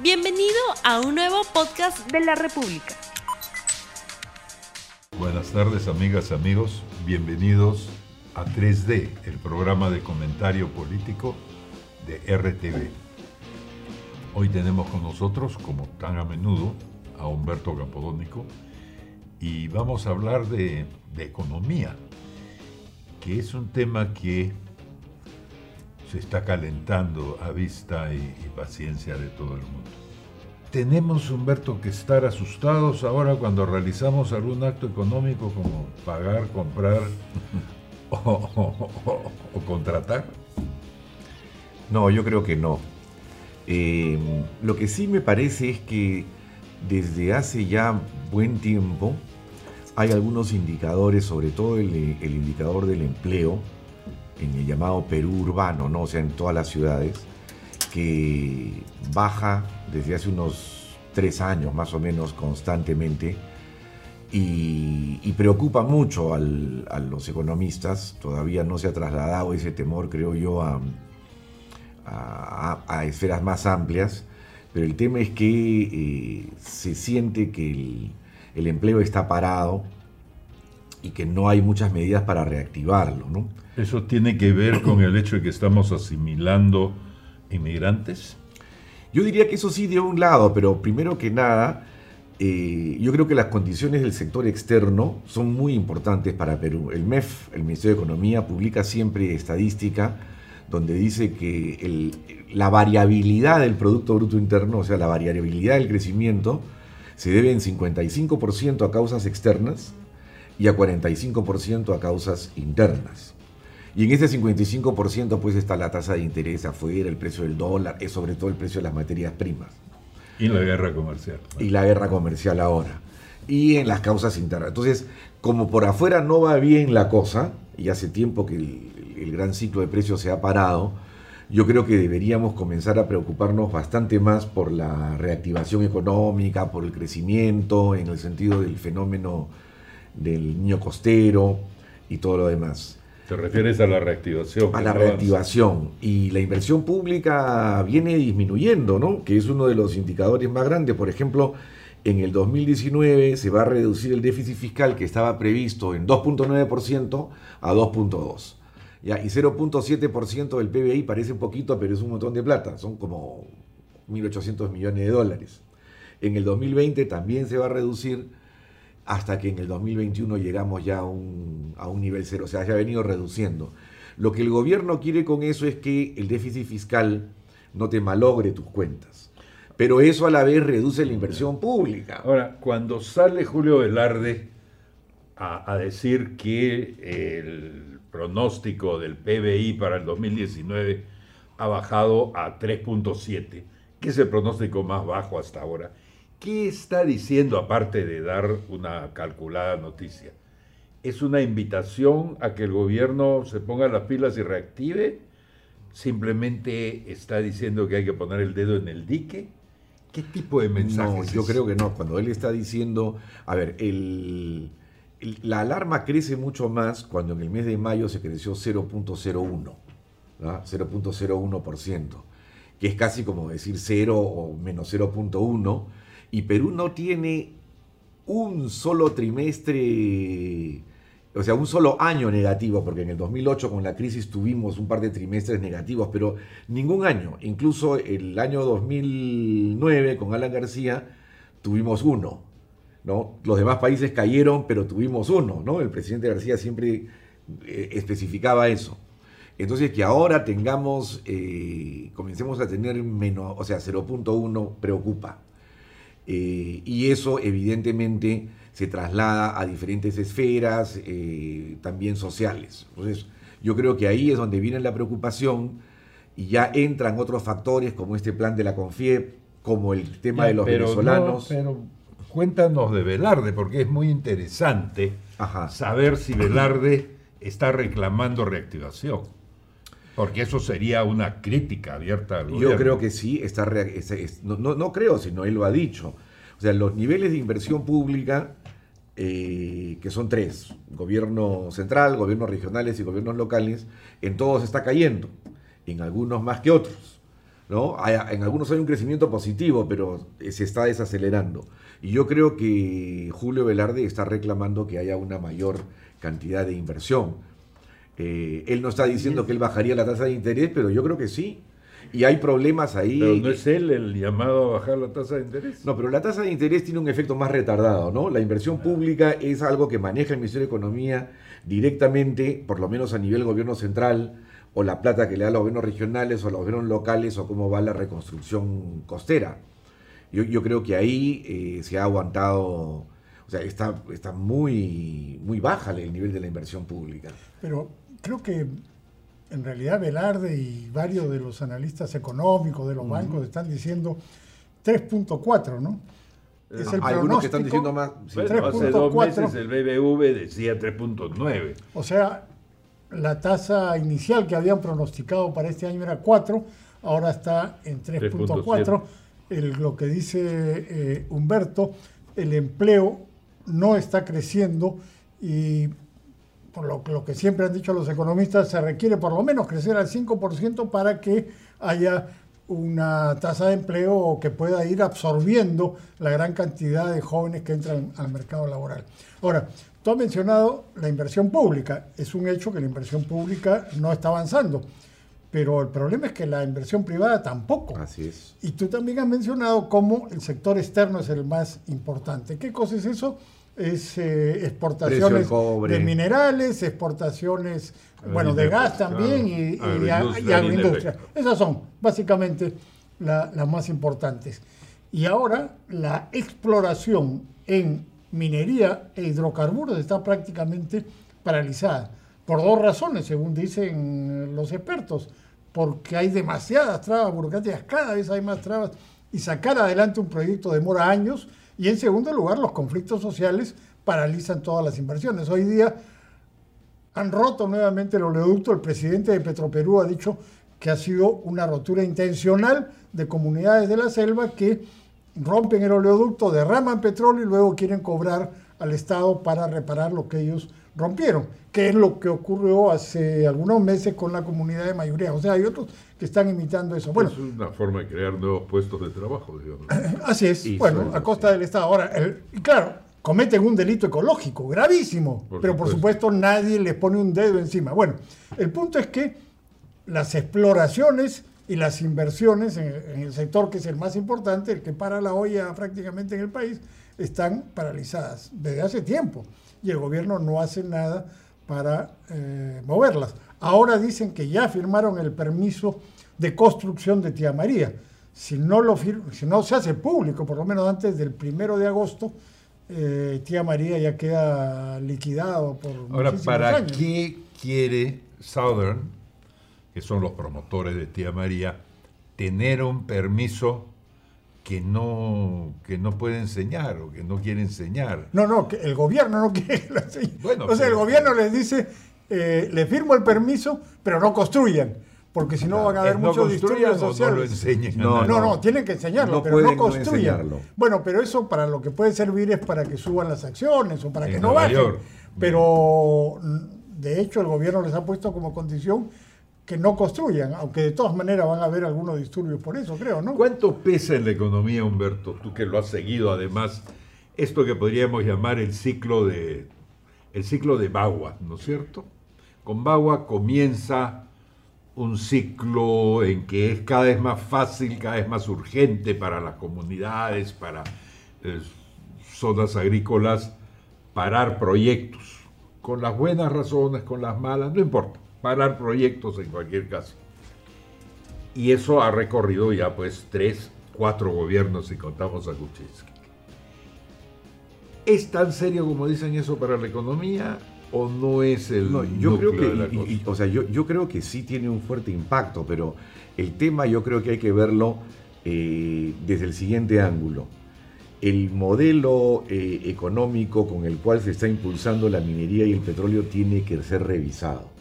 Bienvenido a un nuevo podcast de la República. Buenas tardes amigas, amigos. Bienvenidos a 3D, el programa de comentario político de RTV. Hoy tenemos con nosotros, como tan a menudo, a Humberto Campodónico y vamos a hablar de, de economía, que es un tema que se está calentando a vista y, y, paciencia de todo el mundo. Tenemos, Humberto, que estar asustados ahora cuando realizamos algún acto económico como pagar, comprar o, o, o, o contratar. No, yo creo que no. Eh, lo que sí me parece es que desde hace ya buen tiempo hay algunos indicadores, sobre todo el, el indicador del empleo, en el llamado Perú urbano, ¿no? o sea, en todas las ciudades, que baja desde hace unos tres años más o menos constantemente y, preocupa mucho a los economistas. Todavía no se ha trasladado ese temor, creo yo, a esferas más amplias, pero el tema es que eh, se siente que el, el empleo está parado y que no hay muchas medidas para reactivarlo, ¿no? ¿Eso tiene que ver con el hecho de que estamos asimilando inmigrantes? Yo diría que eso sí de un lado, pero primero que nada, eh, yo creo que las condiciones del sector externo son muy importantes para Perú. El MEF, el Ministerio de Economía, publica siempre estadística donde dice que la variabilidad del Producto Bruto Interno, o sea, la variabilidad del crecimiento, se debe en 55% a causas externas y a 45% a causas internas. Y en ese 55% pues está la tasa de interés afuera, el precio del dólar, es sobre todo el precio de las materias primas. Y la guerra comercial. Y la guerra comercial ahora. Y en las causas internas. Entonces, como por afuera no va bien la cosa, y hace tiempo que el, el gran ciclo de precios se ha parado, yo creo que deberíamos comenzar a preocuparnos bastante más por la reactivación económica, por el crecimiento, en el sentido del fenómeno del niño costero y todo lo demás. ¿Te refieres a la reactivación? A la reactivación. Y la inversión pública viene disminuyendo, ¿no? Que es uno de los indicadores más grandes. Por ejemplo, en el 2019 se va a reducir el déficit fiscal que estaba previsto en 2.9% a 2.2%. Ya, y 0.7% del PBI parece un poquito, pero es un montón de plata. Son como 1.800 millones de dólares. En el 2020 también se va a reducir hasta que en el 2021 llegamos ya a un, a un nivel cero, o sea, se ha venido reduciendo. Lo que el gobierno quiere con eso es que el déficit fiscal no te malogre tus cuentas, pero eso a la vez reduce la inversión pública. Ahora, cuando sale Julio Velarde a, a decir que el pronóstico del PBI para el 2019 ha bajado a 3.7, que es el pronóstico más bajo hasta ahora, ¿Qué está diciendo aparte de dar una calculada noticia? ¿Es una invitación a que el gobierno se ponga las pilas y reactive? ¿Simplemente está diciendo que hay que poner el dedo en el dique? ¿Qué tipo de mensaje? No, yo creo que no. Cuando él está diciendo, a ver, el, el, la alarma crece mucho más cuando en el mes de mayo se creció 0.01, ¿no? 0.01%, que es casi como decir 0 o menos 0.1 y Perú no tiene un solo trimestre, o sea, un solo año negativo, porque en el 2008 con la crisis tuvimos un par de trimestres negativos, pero ningún año, incluso el año 2009 con Alan García tuvimos uno. ¿no? Los demás países cayeron, pero tuvimos uno. ¿no? El presidente García siempre eh, especificaba eso. Entonces que ahora tengamos, eh, comencemos a tener menos, o sea, 0.1 preocupa. Eh, y eso evidentemente se traslada a diferentes esferas, eh, también sociales. Entonces, yo creo que ahí es donde viene la preocupación y ya entran otros factores como este plan de la CONFIEP, como el tema ya, de los pero venezolanos. No, pero cuéntanos de Velarde, porque es muy interesante Ajá. saber si Velarde está reclamando reactivación. Porque eso sería una crítica abierta al gobierno. Yo creo que sí, está es, es, no, no, no, creo, sino él lo ha dicho. O sea, los niveles de inversión pública, eh, que son tres, gobierno central, gobiernos regionales y gobiernos locales, en todos está cayendo, en algunos más que otros. ¿no? en algunos hay un crecimiento positivo, pero se está desacelerando. Y yo creo que Julio Velarde está reclamando que haya una mayor cantidad de inversión. Eh, él no está diciendo que él bajaría la tasa de interés, pero yo creo que sí. Y hay problemas ahí. Pero no es él el llamado a bajar la tasa de interés. No, pero la tasa de interés tiene un efecto más retardado, ¿no? La inversión pública es algo que maneja el Ministerio de Economía directamente, por lo menos a nivel gobierno central, o la plata que le da a los gobiernos regionales o a los gobiernos locales, o cómo va la reconstrucción costera. Yo, creo que ahí eh, se ha aguantado, o sea, está, está muy, muy baja el nivel de la inversión pública. Pero creo que en realidad Velarde y varios de los analistas económicos de los bancos están diciendo 3.4, ¿no? Es el Hay algunos que están diciendo más. hace dos meses el BBV decía 3.9. O sea, la tasa inicial que habían pronosticado para este año era 4, ahora está en 3.4 lo que dice eh, Humberto, el empleo no está creciendo y por lo, lo, que siempre han dicho los economistas, se requiere por lo menos crecer al 5% para que haya una tasa de empleo que pueda ir absorbiendo la gran cantidad de jóvenes que entran al mercado laboral. Ahora, tú has mencionado la inversión pública. Es un hecho que la inversión pública no está avanzando. Pero el problema es que la inversión privada tampoco. Así es. Y tú también has mencionado cómo el sector externo es el más importante. ¿Qué cosa es eso? Es eh, exportaciones de minerales, exportaciones, bueno, de gas también y, agroindustria. Esas son básicamente las más importantes. Y ahora la exploración en minería e hidrocarburos está prácticamente paralizada. Por dos razones, según dicen los expertos. Porque hay demasiadas trabas burocráticas, cada vez hay más trabas. Y sacar adelante un proyecto demora años. Y en segundo lugar, los conflictos sociales paralizan todas las inversiones. Hoy día han roto nuevamente el oleoducto. El presidente de Petroperú ha dicho que ha sido una rotura intencional de comunidades de la selva que rompen el oleoducto, derraman petróleo y luego quieren cobrar al Estado para reparar lo que ellos rompieron, que es lo que ocurrió hace algunos meses con la comunidad de mayoría. O sea, hay otros que están imitando eso. Bueno, es una forma de crear nuevos puestos de trabajo, digamos. Así es, bueno, a costa del Estado. Ahora, y claro, cometen un delito ecológico gravísimo, pero por supuesto nadie les pone un dedo encima. Bueno, el punto es que las exploraciones y las inversiones en, en el sector que es el más importante, el que para la olla prácticamente en el país, están paralizadas desde hace tiempo y el gobierno no hace nada para eh, moverlas. Ahora dicen que ya firmaron el permiso de construcción de Tía María. Si no, lo si no se hace público, por lo menos antes del primero de agosto, eh, Tía María ya queda liquidado por Ahora, ¿para qué quiere Southern, que son los promotores de Tía María, tener un permiso que no, que no puede enseñar o que no quiere enseñar. No, no, que el gobierno no quiere Bueno, o sea, el gobierno les dice, eh, le firmo el permiso, pero no construyan. Porque si no van a haber muchos disturbios sociales. No, no, no, tienen que enseñarlo, pero no construyan. bueno, pero eso para lo que puede servir es para que suban las acciones o para que no bajen. Pero de hecho el gobierno les ha puesto como condición que no construyan, aunque de todas maneras van a haber algunos disturbios por eso, creo, ¿no? ¿Cuánto pesa en la economía, Humberto, tú que lo has seguido además, esto que podríamos llamar el ciclo de, el ciclo de Bagua, ¿no es cierto? Con Bagua comienza un ciclo en que es cada vez más fácil, cada vez más urgente para las comunidades, para eh, zonas agrícolas, parar proyectos, con las buenas razones, con las malas, no importa parar proyectos en cualquier caso. Y eso ha recorrido ya pues tres, cuatro gobiernos si contamos a Kuczynski. ¿Es tan serio como dicen eso para la economía o no es el no, yo creo que o sea yo, yo, creo que sí tiene un fuerte impacto pero el tema yo creo que hay que verlo eh, desde el siguiente ángulo el modelo eh, económico con el cual se está impulsando la minería y el petróleo tiene que ser revisado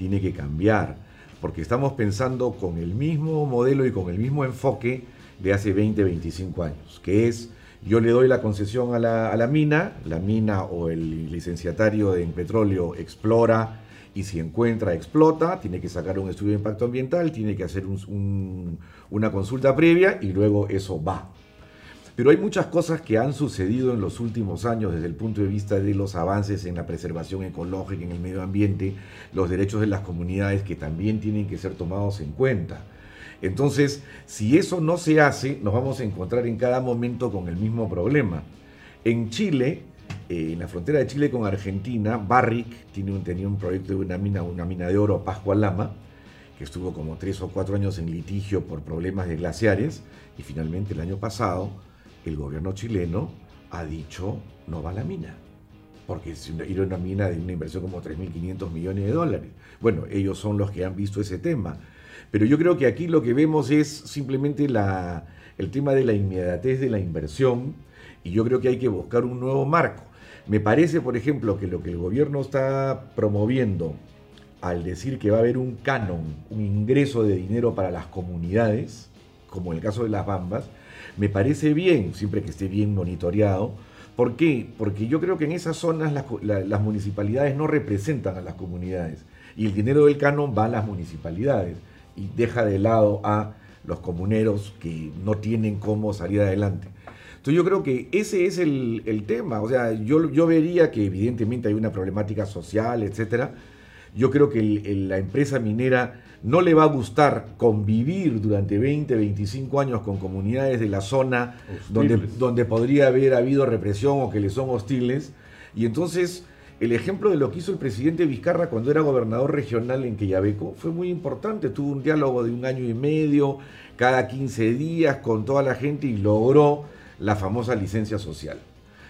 tiene que cambiar, porque estamos pensando con el mismo modelo y con el mismo enfoque de hace 20, 25 años, que es yo le doy la concesión a la, mina, la mina o el licenciatario en petróleo explora y si encuentra, explota, tiene que sacar un estudio de impacto ambiental, tiene que hacer una consulta previa y luego eso va. Pero hay muchas cosas que han sucedido en los últimos años desde el punto de vista de los avances en la preservación ecológica, en el medio ambiente, los derechos de las comunidades que también tienen que ser tomados en cuenta. Entonces, si eso no se hace, nos vamos a encontrar en cada momento con el mismo problema. En Chile, eh, en la frontera de Chile con Argentina, Barrick tenía un proyecto de una mina, una mina de oro, Pascua Lama, que estuvo como tres o cuatro años en litigio por problemas de glaciares, y finalmente el año pasado el gobierno chileno ha dicho no va a la mina, porque era una mina de una inversión como 3.500 millones de dólares. Bueno, ellos son los que han visto ese tema. Pero yo creo que aquí lo que vemos es simplemente el tema de la inmediatez de la inversión y yo creo que hay que buscar un nuevo marco. Me parece, por ejemplo, que lo que el gobierno está promoviendo al decir que va a haber un canon, un ingreso de dinero para las comunidades, como en el caso de las Bambas, me parece bien, siempre que esté bien monitoreado. ¿Por qué? Porque yo creo que en esas zonas las, municipalidades no representan a las comunidades y el dinero del canon va a las municipalidades y deja de lado a los comuneros que no tienen cómo salir adelante. Entonces yo creo que ese es el, tema. O sea, yo, yo vería que evidentemente hay una problemática social, etcétera. Yo creo que la empresa minera no le va a gustar convivir durante 20, 25 años con comunidades de la zona donde, donde podría haber habido represión o que le son hostiles. Y entonces el ejemplo de lo que hizo el presidente Vizcarra cuando era gobernador regional en Queyabeco fue muy importante. Tuvo un diálogo de un año y medio, cada 15 días con toda la gente y logró la famosa licencia social.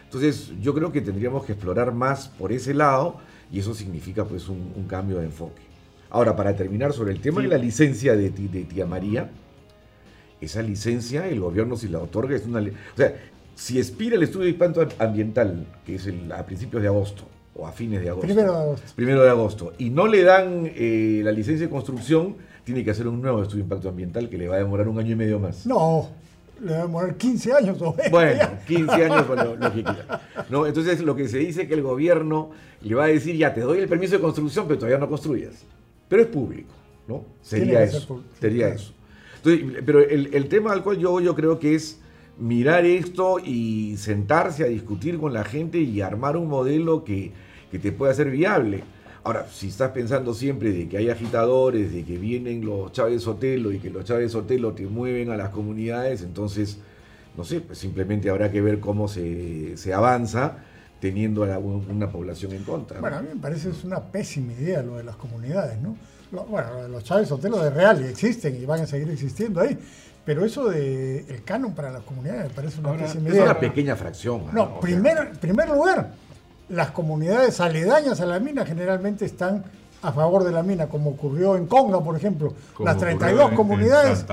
Entonces yo creo que tendríamos que explorar más por ese lado y eso significa pues un cambio de enfoque. Ahora, para terminar sobre el tema de la licencia de, tía María, esa licencia el gobierno si la otorga es una... O sea, si expira el estudio de impacto ambiental, que es a principios de agosto o a fines de agosto. Primero de agosto. Primero de agosto. Y no le dan eh, la licencia de construcción, tiene que hacer un nuevo estudio de impacto ambiental que le va a demorar un año y medio más. No, le va a demorar 15 años o Bueno, 15 años lo, lo, que quiera. ¿No? Entonces lo que se dice es que el gobierno le va a decir, ya te doy el permiso de construcción, pero todavía no construyas pero es público, ¿no? Sería eso. Sería eso. pero el, tema al cual yo, yo creo que es mirar esto y sentarse a discutir con la gente y armar un modelo que, te pueda ser viable. Ahora, si estás pensando siempre de que hay agitadores, de que vienen los Chávez Sotelo y que los Chávez Sotelo te mueven a las comunidades, entonces, no sé, pues simplemente habrá que ver cómo se, avanza teniendo a una población en contra. Bueno, a mí me parece es una pésima idea lo de las comunidades, ¿no? bueno, los Chávez Sotelo de real y existen y van a seguir existiendo ahí. Pero eso de el canon para las comunidades me parece una pésima idea. Es una pequeña fracción. No, primer, primer lugar, las comunidades aledañas a la mina generalmente están a favor de la mina, como ocurrió en Conga, por ejemplo. las 32 comunidades,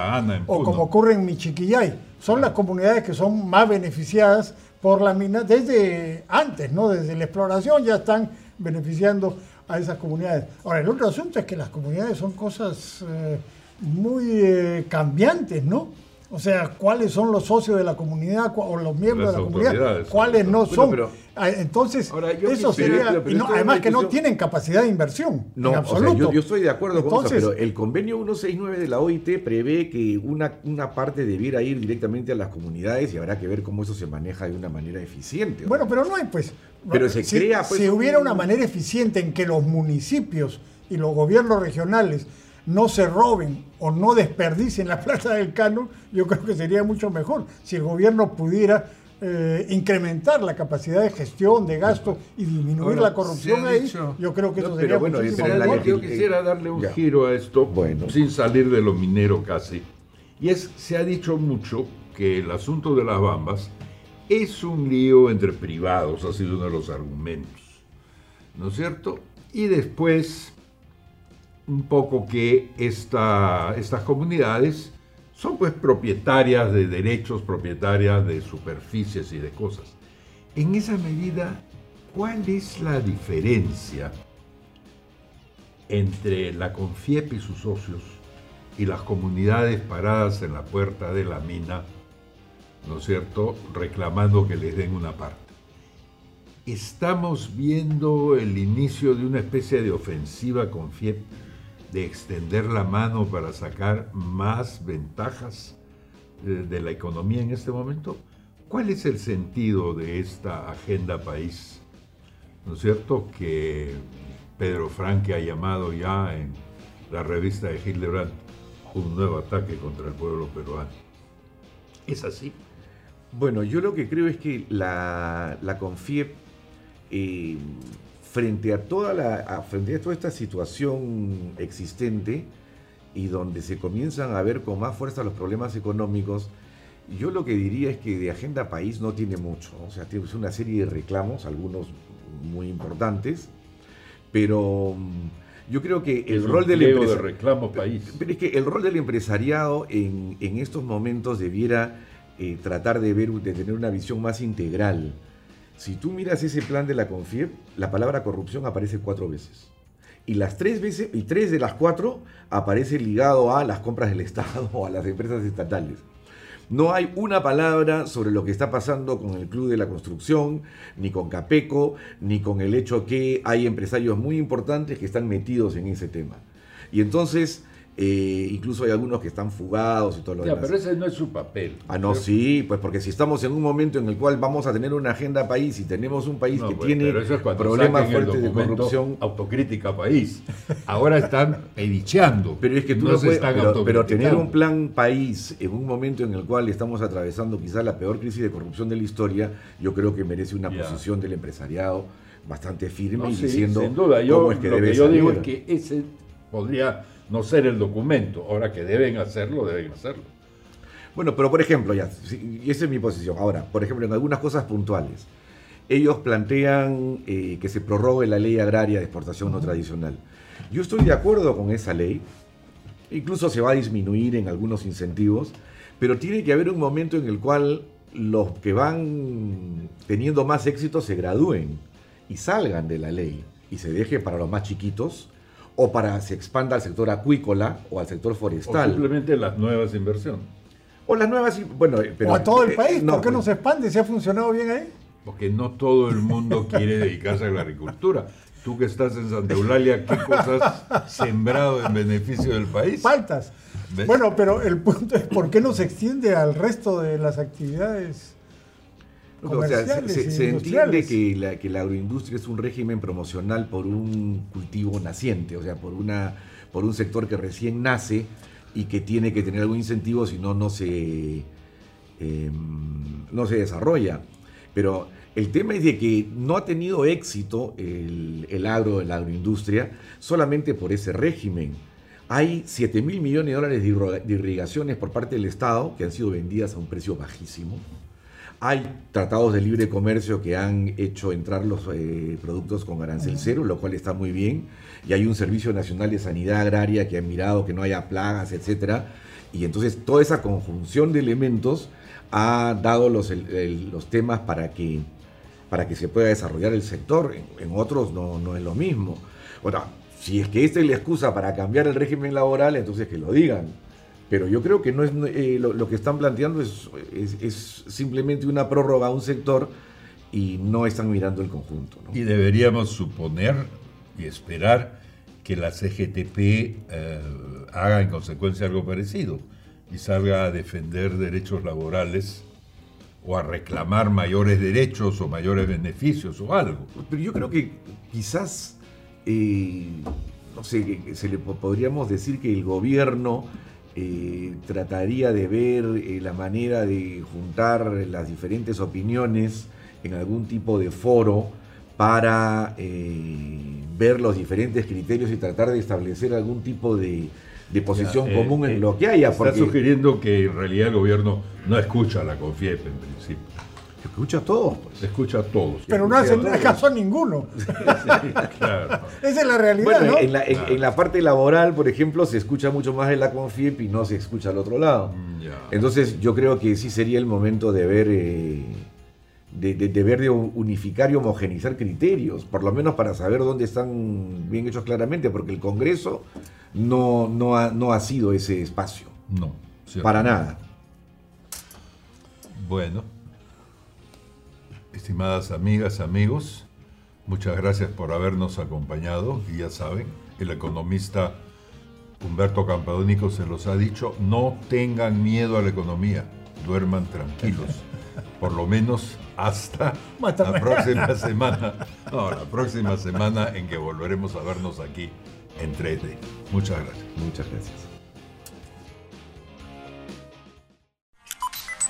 o como ocurre en Michiquillay, son las comunidades que son más beneficiadas por la mina desde antes, ¿no? Desde la exploración ya están beneficiando a esas comunidades. Ahora, el otro asunto es que las comunidades son cosas eh, muy eh, cambiantes, ¿no? O sea, cuáles son los socios de la comunidad o los miembros de la comunidad, cuáles no son. Entonces, eso sería. además que no tienen capacidad de inversión. No, en absoluto. yo, estoy de acuerdo con eso, pero el convenio 169 de la OIT prevé que una, una parte debiera ir directamente a las comunidades y habrá que ver cómo eso se maneja de una manera eficiente. Bueno, pero no hay, pues. Pero se si, crea. Pues, si hubiera una manera eficiente en que los municipios y los gobiernos regionales no se roben o no desperdicien la plata del canon, yo creo que sería mucho mejor si el gobierno pudiera eh, incrementar la capacidad de gestión, de gasto y disminuir la corrupción ahí, yo creo que eso sería bueno, muchísimo mejor. Yo quisiera darle un giro a esto, bueno. sin salir de lo minero casi. Y es, se ha dicho mucho que el asunto de las bambas es un lío entre privados, ha sido uno de los argumentos, ¿no es cierto? Y después un poco que estas comunidades son pues propietarias de derechos, propietarias de superficies y de cosas. En esa medida, ¿cuál es la diferencia entre la CONFIEP y sus socios y las comunidades paradas en la puerta de la mina, ¿no es cierto?, reclamando que les den una parte? estamos viendo el inicio de una especie de ofensiva con FIEP de extender la mano para sacar más ventajas de, de la economía en este momento. ¿Cuál es el sentido de esta agenda país? ¿No es cierto? Que Pedro Franque ha llamado ya en la revista de Hildebrand un nuevo ataque contra el pueblo peruano. ¿Es así? Bueno, yo lo que creo es que la, la eh, frente, a toda la, frente a toda esta situación existente y donde se comienzan a ver con más fuerza los problemas económicos, yo lo que diría es que de agenda país no tiene mucho. O sea, tiene una serie de reclamos, algunos muy importantes, pero mm, yo creo que el rol del de reclamo país. Pero es que el rol del empresariado en, en estos momentos debiera eh, tratar de ver, de tener una visión más integral. Si tú miras ese plan de la CONFIEP, la palabra corrupción aparece cuatro veces. Y las tres veces, y tres de las cuatro aparece ligado a las compras del Estado o a las empresas estatales. No hay una palabra sobre lo que está pasando con el Club de la Construcción, ni con Capeco, ni con el hecho que hay empresarios muy importantes que están metidos en ese tema. Y entonces, eh, incluso hay algunos que están fugados y todo lo ya, demás. Pero ese no es su papel. Ah, no, sí, pues porque si estamos en un momento en el cual vamos a tener una agenda país y tenemos un país que pues, tiene problemas fuertes de corrupción. Autocrítica país. Ahora están pedicheando. Pero es que tú no, puedes, pero, pero, tener un plan país en un momento en el cual estamos atravesando quizás la peor crisis de corrupción de la historia, yo creo que merece una posición del empresariado bastante firme y diciendo sin duda. Yo, es que lo que yo digo es que ese podría no ser el documento. Ahora que deben hacerlo, deben hacerlo. Bueno, pero por ejemplo, ya, y esa es mi posición. Ahora, por ejemplo, en algunas cosas puntuales, ellos plantean eh, que se prorrogue la ley agraria de exportación no tradicional. Yo estoy de acuerdo con esa ley, incluso se va a disminuir en algunos incentivos, pero tiene que haber un momento en el cual los que van teniendo más éxito se gradúen y salgan de la ley y se deje para los más chiquitos o para se expanda al sector acuícola o al sector forestal. O simplemente las nuevas inversiones. O las nuevas, bueno, pero, o a todo el eh, país, ¿por qué no pues se expande? ¿Se ha funcionado bien ahí? Porque no todo el mundo quiere dedicarse a la agricultura. Tú que estás en Santa Eulalia, ¿qué cosas has sembrado en beneficio del país? Faltas. Bueno, pero el punto es por qué no se extiende al resto de las actividades o sea, se, entiende que la, que la, agroindustria es un régimen promocional por un cultivo naciente, o sea, por, una, por un sector que recién nace y que tiene que tener algún incentivo, si no, no se, em, no se desarrolla. Pero el tema es de que no ha tenido éxito el, el agro, la agroindustria, solamente por ese régimen. Hay 7 mil millones de dólares de irrigaciones por parte del Estado que han sido vendidas a un precio bajísimo hay tratados de libre comercio que han hecho entrar los eh, productos con arancel cero, lo cual está muy bien. Y hay un Servicio Nacional de Sanidad Agraria que ha mirado que no haya plagas, etc. Y entonces toda esa conjunción de elementos ha dado los, los temas para que, para que se pueda desarrollar el sector. En, otros no, no es lo mismo. Bueno, si es que esta es la excusa para cambiar el régimen laboral, entonces que lo digan pero yo creo que no es eh, lo, que están planteando es, es, simplemente una prórroga a un sector y no están mirando el conjunto. Y deberíamos suponer y esperar que la CGTP eh, haga en consecuencia algo parecido y salga a defender derechos laborales o a reclamar mayores derechos o mayores beneficios o algo. Pero yo creo que quizás, eh, no sé, se le podríamos decir que el gobierno eh, trataría de ver eh, la manera de juntar las diferentes opiniones en algún tipo de foro para eh, ver los diferentes criterios y tratar de establecer algún tipo de, posición común en lo que haya. Está sugiriendo que en realidad el gobierno no escucha a la CONFIEP en principio. Escucha a todos. Pues. Escucha a todos. Pero no hace caso a ninguno. Esa es la realidad. ¿no? en, la, en, la, parte laboral, por ejemplo, se escucha mucho más en la CONFIEP y no se escucha al otro lado. Mm, Entonces, yo creo que sí sería el momento de ver. Eh, de, de, ver de unificar y homogenizar criterios, por lo menos para saber dónde están bien hechos claramente, porque el Congreso no, no, ha, no ha sido ese espacio. No. Para nada. Bueno, estimadas amigas, amigos, muchas gracias por habernos acompañado y ya saben, el economista Humberto Campadónico se los ha dicho, no tengan miedo a la economía, duerman tranquilos, por lo menos hasta la próxima semana, no, la próxima semana en que volveremos a vernos aquí en 3D. Muchas gracias. Muchas gracias.